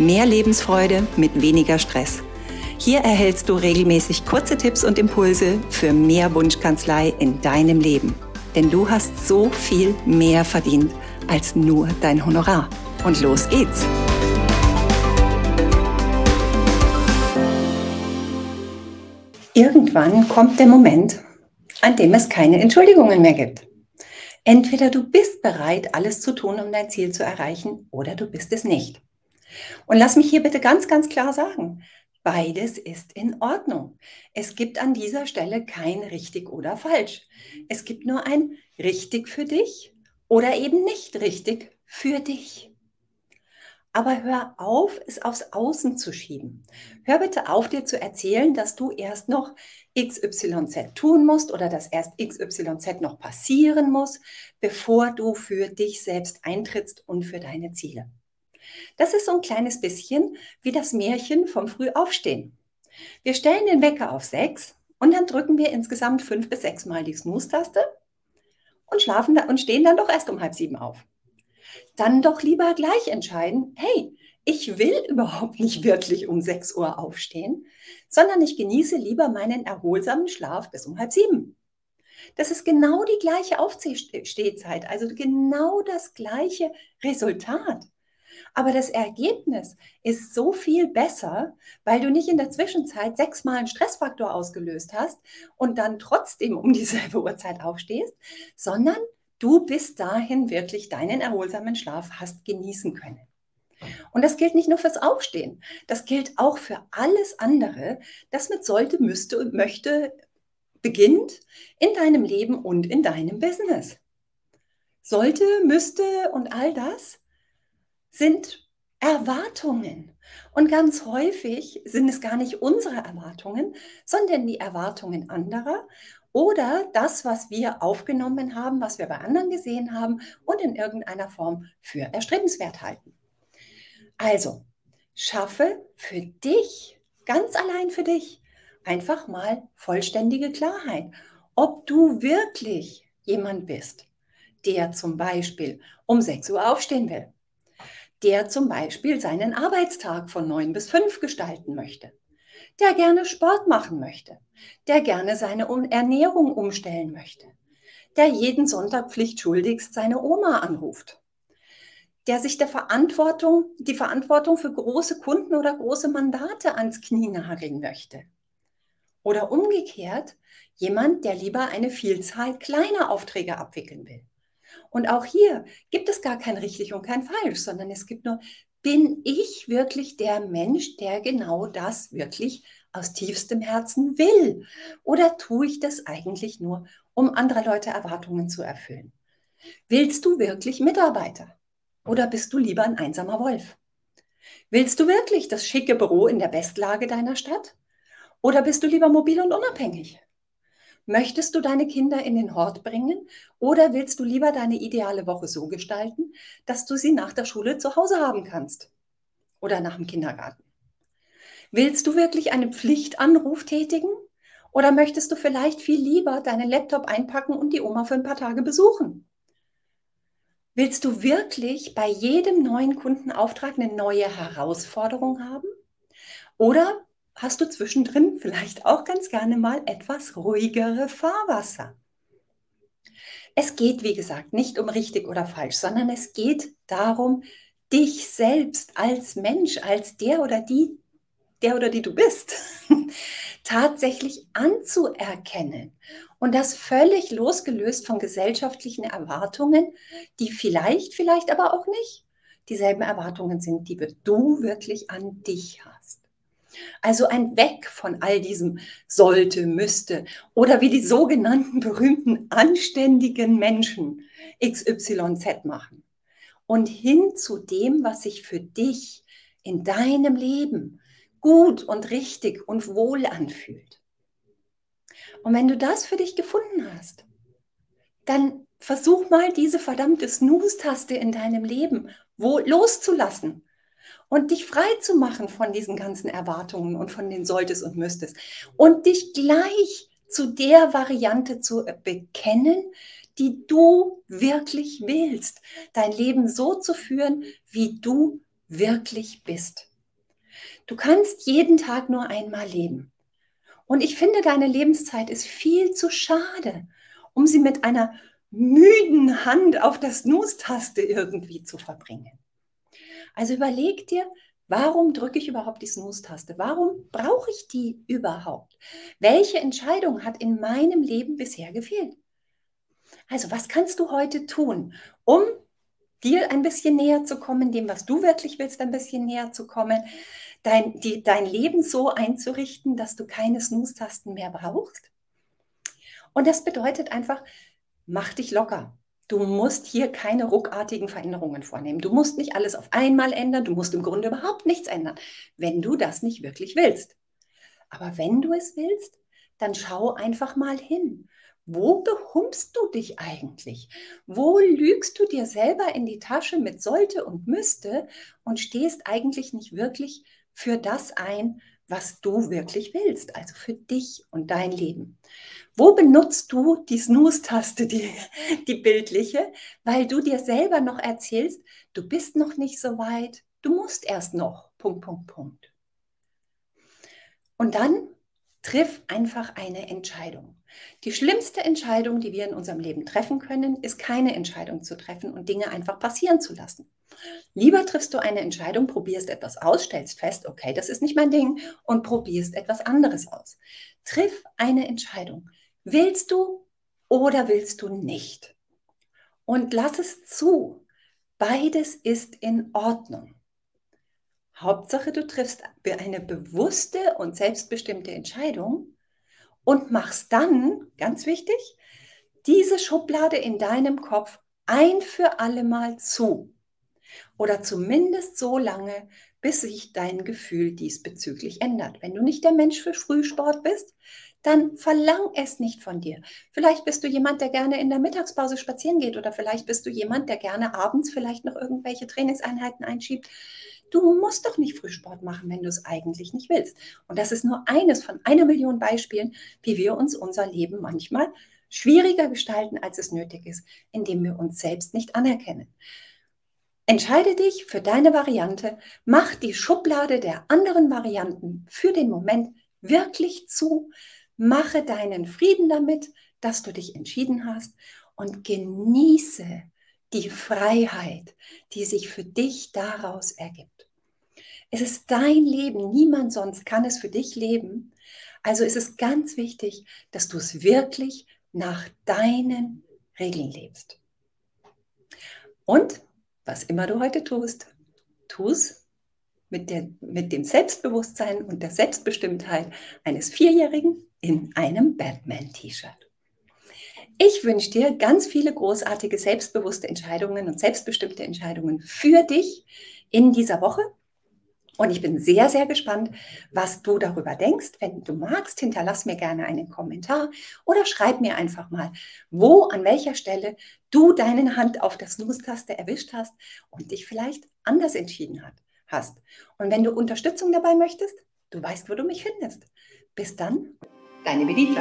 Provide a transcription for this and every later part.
Mehr Lebensfreude mit weniger Stress. Hier erhältst du regelmäßig kurze Tipps und Impulse für mehr Wunschkanzlei in deinem Leben. Denn du hast so viel mehr verdient als nur dein Honorar. Und los geht's! Irgendwann kommt der Moment, an dem es keine Entschuldigungen mehr gibt. Entweder du bist bereit, alles zu tun, um dein Ziel zu erreichen, oder du bist es nicht. Und lass mich hier bitte ganz, ganz klar sagen, beides ist in Ordnung. Es gibt an dieser Stelle kein richtig oder falsch. Es gibt nur ein richtig für dich oder eben nicht richtig für dich. Aber hör auf, es aufs Außen zu schieben. Hör bitte auf, dir zu erzählen, dass du erst noch XYZ tun musst oder dass erst XYZ noch passieren muss, bevor du für dich selbst eintrittst und für deine Ziele. Das ist so ein kleines bisschen wie das Märchen vom Frühaufstehen. Wir stellen den Wecker auf sechs und dann drücken wir insgesamt fünf bis sechs Mal die Snooze-Taste und schlafen da und stehen dann doch erst um halb sieben auf. Dann doch lieber gleich entscheiden, hey, ich will überhaupt nicht wirklich um 6 Uhr aufstehen, sondern ich genieße lieber meinen erholsamen Schlaf bis um halb sieben. Das ist genau die gleiche Aufstehzeit, also genau das gleiche Resultat. Aber das Ergebnis ist so viel besser, weil du nicht in der Zwischenzeit sechsmal einen Stressfaktor ausgelöst hast und dann trotzdem um dieselbe Uhrzeit aufstehst, sondern du bis dahin wirklich deinen erholsamen Schlaf hast genießen können. Und das gilt nicht nur fürs Aufstehen, das gilt auch für alles andere, das mit sollte, müsste und möchte beginnt in deinem Leben und in deinem Business. Sollte, müsste und all das sind Erwartungen. Und ganz häufig sind es gar nicht unsere Erwartungen, sondern die Erwartungen anderer oder das, was wir aufgenommen haben, was wir bei anderen gesehen haben und in irgendeiner Form für erstrebenswert halten. Also, schaffe für dich, ganz allein für dich, einfach mal vollständige Klarheit, ob du wirklich jemand bist, der zum Beispiel um 6 Uhr aufstehen will der zum Beispiel seinen Arbeitstag von neun bis fünf gestalten möchte, der gerne Sport machen möchte, der gerne seine Ernährung umstellen möchte, der jeden Sonntag pflichtschuldigst seine Oma anruft, der sich der Verantwortung, die Verantwortung für große Kunden oder große Mandate ans Knie nageln möchte. Oder umgekehrt, jemand, der lieber eine Vielzahl kleiner Aufträge abwickeln will. Und auch hier gibt es gar kein richtig und kein falsch, sondern es gibt nur, bin ich wirklich der Mensch, der genau das wirklich aus tiefstem Herzen will? Oder tue ich das eigentlich nur, um anderer Leute Erwartungen zu erfüllen? Willst du wirklich Mitarbeiter? Oder bist du lieber ein einsamer Wolf? Willst du wirklich das schicke Büro in der Bestlage deiner Stadt? Oder bist du lieber mobil und unabhängig? Möchtest du deine Kinder in den Hort bringen oder willst du lieber deine ideale Woche so gestalten, dass du sie nach der Schule zu Hause haben kannst oder nach dem Kindergarten? Willst du wirklich einen Pflichtanruf tätigen oder möchtest du vielleicht viel lieber deinen Laptop einpacken und die Oma für ein paar Tage besuchen? Willst du wirklich bei jedem neuen Kundenauftrag eine neue Herausforderung haben? Oder hast du zwischendrin vielleicht auch ganz gerne mal etwas ruhigere Fahrwasser. Es geht, wie gesagt, nicht um richtig oder falsch, sondern es geht darum, dich selbst als Mensch, als der oder die, der oder die du bist, tatsächlich anzuerkennen. Und das völlig losgelöst von gesellschaftlichen Erwartungen, die vielleicht, vielleicht aber auch nicht dieselben Erwartungen sind, die du wirklich an dich hast. Also ein Weg von all diesem sollte, müsste oder wie die sogenannten berühmten anständigen Menschen XYZ machen. Und hin zu dem, was sich für dich in deinem Leben gut und richtig und wohl anfühlt. Und wenn du das für dich gefunden hast, dann versuch mal diese verdammte Snooze-Taste in deinem Leben wo, loszulassen und dich frei zu machen von diesen ganzen Erwartungen und von den solltest und müsstest und dich gleich zu der Variante zu bekennen, die du wirklich willst, dein Leben so zu führen, wie du wirklich bist. Du kannst jeden Tag nur einmal leben. Und ich finde, deine Lebenszeit ist viel zu schade, um sie mit einer müden Hand auf der Snooze-Taste irgendwie zu verbringen. Also überleg dir, warum drücke ich überhaupt die Snooze-Taste? Warum brauche ich die überhaupt? Welche Entscheidung hat in meinem Leben bisher gefehlt? Also was kannst du heute tun, um dir ein bisschen näher zu kommen, dem, was du wirklich willst, ein bisschen näher zu kommen, dein, die, dein Leben so einzurichten, dass du keine Snooze-Tasten mehr brauchst? Und das bedeutet einfach, mach dich locker. Du musst hier keine ruckartigen Veränderungen vornehmen. Du musst nicht alles auf einmal ändern. Du musst im Grunde überhaupt nichts ändern, wenn du das nicht wirklich willst. Aber wenn du es willst, dann schau einfach mal hin. Wo behumpst du dich eigentlich? Wo lügst du dir selber in die Tasche mit sollte und müsste und stehst eigentlich nicht wirklich für das ein, was du wirklich willst, also für dich und dein Leben. Wo benutzt du die Snooze-Taste, die, die bildliche, weil du dir selber noch erzählst, du bist noch nicht so weit, du musst erst noch, Punkt, Punkt, Punkt. Und dann triff einfach eine Entscheidung. Die schlimmste Entscheidung, die wir in unserem Leben treffen können, ist keine Entscheidung zu treffen und Dinge einfach passieren zu lassen. Lieber triffst du eine Entscheidung, probierst etwas aus, stellst fest, okay, das ist nicht mein Ding und probierst etwas anderes aus. Triff eine Entscheidung. Willst du oder willst du nicht? Und lass es zu. Beides ist in Ordnung. Hauptsache, du triffst eine bewusste und selbstbestimmte Entscheidung und machst dann, ganz wichtig, diese Schublade in deinem Kopf ein für alle Mal zu. Oder zumindest so lange, bis sich dein Gefühl diesbezüglich ändert. Wenn du nicht der Mensch für Frühsport bist, dann verlang es nicht von dir. Vielleicht bist du jemand, der gerne in der Mittagspause spazieren geht oder vielleicht bist du jemand, der gerne abends vielleicht noch irgendwelche Trainingseinheiten einschiebt. Du musst doch nicht Frühsport machen, wenn du es eigentlich nicht willst. Und das ist nur eines von einer Million Beispielen, wie wir uns unser Leben manchmal schwieriger gestalten, als es nötig ist, indem wir uns selbst nicht anerkennen. Entscheide dich für deine Variante, mach die Schublade der anderen Varianten für den Moment wirklich zu, mache deinen Frieden damit, dass du dich entschieden hast und genieße die Freiheit, die sich für dich daraus ergibt. Es ist dein Leben, niemand sonst kann es für dich leben. Also ist es ganz wichtig, dass du es wirklich nach deinen Regeln lebst. Und was immer du heute tust, tu es mit, mit dem Selbstbewusstsein und der Selbstbestimmtheit eines Vierjährigen in einem Batman-T-Shirt. Ich wünsche dir ganz viele großartige, selbstbewusste Entscheidungen und selbstbestimmte Entscheidungen für dich in dieser Woche. Und ich bin sehr, sehr gespannt, was du darüber denkst. Wenn du magst, hinterlass mir gerne einen Kommentar oder schreib mir einfach mal, wo, an welcher Stelle du deine Hand auf der Snooze-Taste erwischt hast und dich vielleicht anders entschieden hat, hast. Und wenn du Unterstützung dabei möchtest, du weißt, wo du mich findest. Bis dann, deine Benita.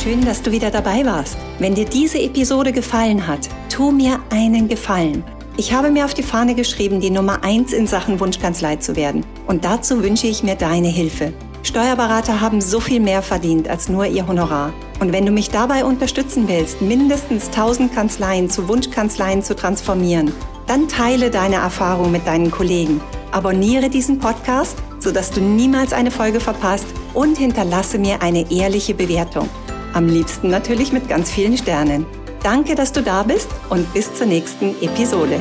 Schön, dass du wieder dabei warst. Wenn dir diese Episode gefallen hat, tu mir einen Gefallen ich habe mir auf die Fahne geschrieben, die Nummer eins in Sachen Wunschkanzlei zu werden. Und dazu wünsche ich mir deine Hilfe. Steuerberater haben so viel mehr verdient als nur ihr Honorar. Und wenn du mich dabei unterstützen willst, mindestens 1000 Kanzleien zu Wunschkanzleien zu transformieren, dann teile deine Erfahrung mit deinen Kollegen. Abonniere diesen Podcast, sodass du niemals eine Folge verpasst und hinterlasse mir eine ehrliche Bewertung. Am liebsten natürlich mit ganz vielen Sternen. Danke, dass du da bist und bis zur nächsten Episode.